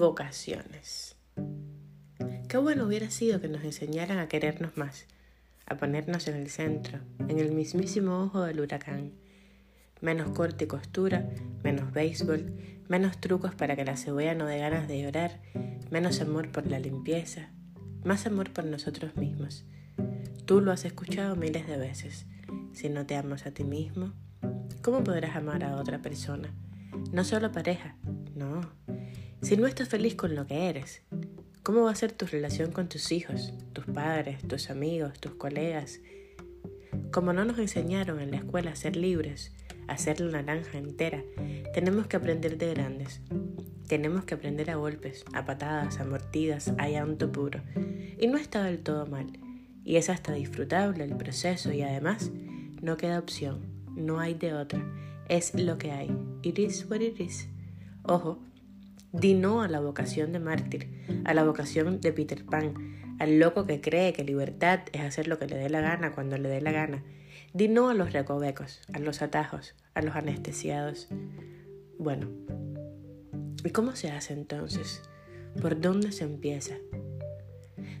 vocaciones. Qué bueno hubiera sido que nos enseñaran a querernos más, a ponernos en el centro, en el mismísimo ojo del huracán. Menos corte y costura, menos béisbol, menos trucos para que la cebolla no dé ganas de llorar, menos amor por la limpieza, más amor por nosotros mismos. Tú lo has escuchado miles de veces. Si no te amas a ti mismo, ¿cómo podrás amar a otra persona? No solo pareja, no. Si no estás feliz con lo que eres, ¿cómo va a ser tu relación con tus hijos, tus padres, tus amigos, tus colegas? Como no nos enseñaron en la escuela a ser libres, a ser la naranja entera, tenemos que aprender de grandes. Tenemos que aprender a golpes, a patadas, a mordidas, a llanto puro. Y no está del todo mal. Y es hasta disfrutable el proceso y además no queda opción, no hay de otra. Es lo que hay. It is what it is. Ojo, di no a la vocación de mártir, a la vocación de Peter Pan, al loco que cree que libertad es hacer lo que le dé la gana cuando le dé la gana. Di no a los recovecos, a los atajos, a los anestesiados. Bueno, ¿y cómo se hace entonces? ¿Por dónde se empieza?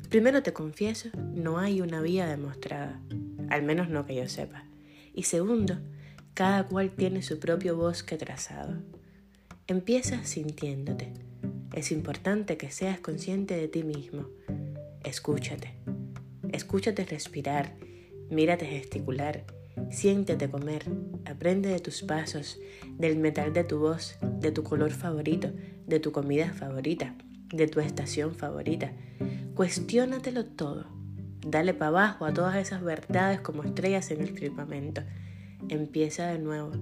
Primero te confieso, no hay una vía demostrada, al menos no que yo sepa. Y segundo, cada cual tiene su propio bosque trazado. Empieza sintiéndote. Es importante que seas consciente de ti mismo. Escúchate. Escúchate respirar, mírate gesticular, siéntete comer, aprende de tus pasos, del metal de tu voz, de tu color favorito, de tu comida favorita, de tu estación favorita. Cuestiónatelo todo. Dale para abajo a todas esas verdades como estrellas en el firmamento. Empieza de nuevo.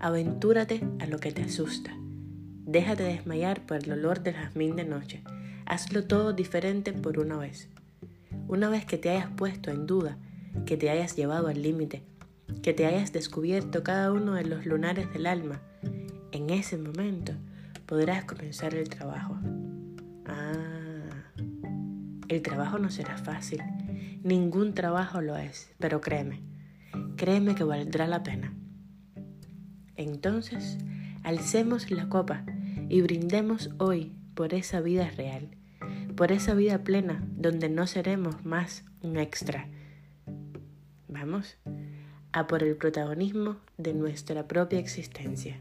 Aventúrate a lo que te asusta. Déjate desmayar por el olor del jazmín de noche. Hazlo todo diferente por una vez. Una vez que te hayas puesto en duda, que te hayas llevado al límite, que te hayas descubierto cada uno de los lunares del alma, en ese momento podrás comenzar el trabajo. Ah, el trabajo no será fácil. Ningún trabajo lo es, pero créeme, créeme que valdrá la pena. Entonces, alcemos la copa y brindemos hoy por esa vida real, por esa vida plena donde no seremos más un extra. Vamos a por el protagonismo de nuestra propia existencia.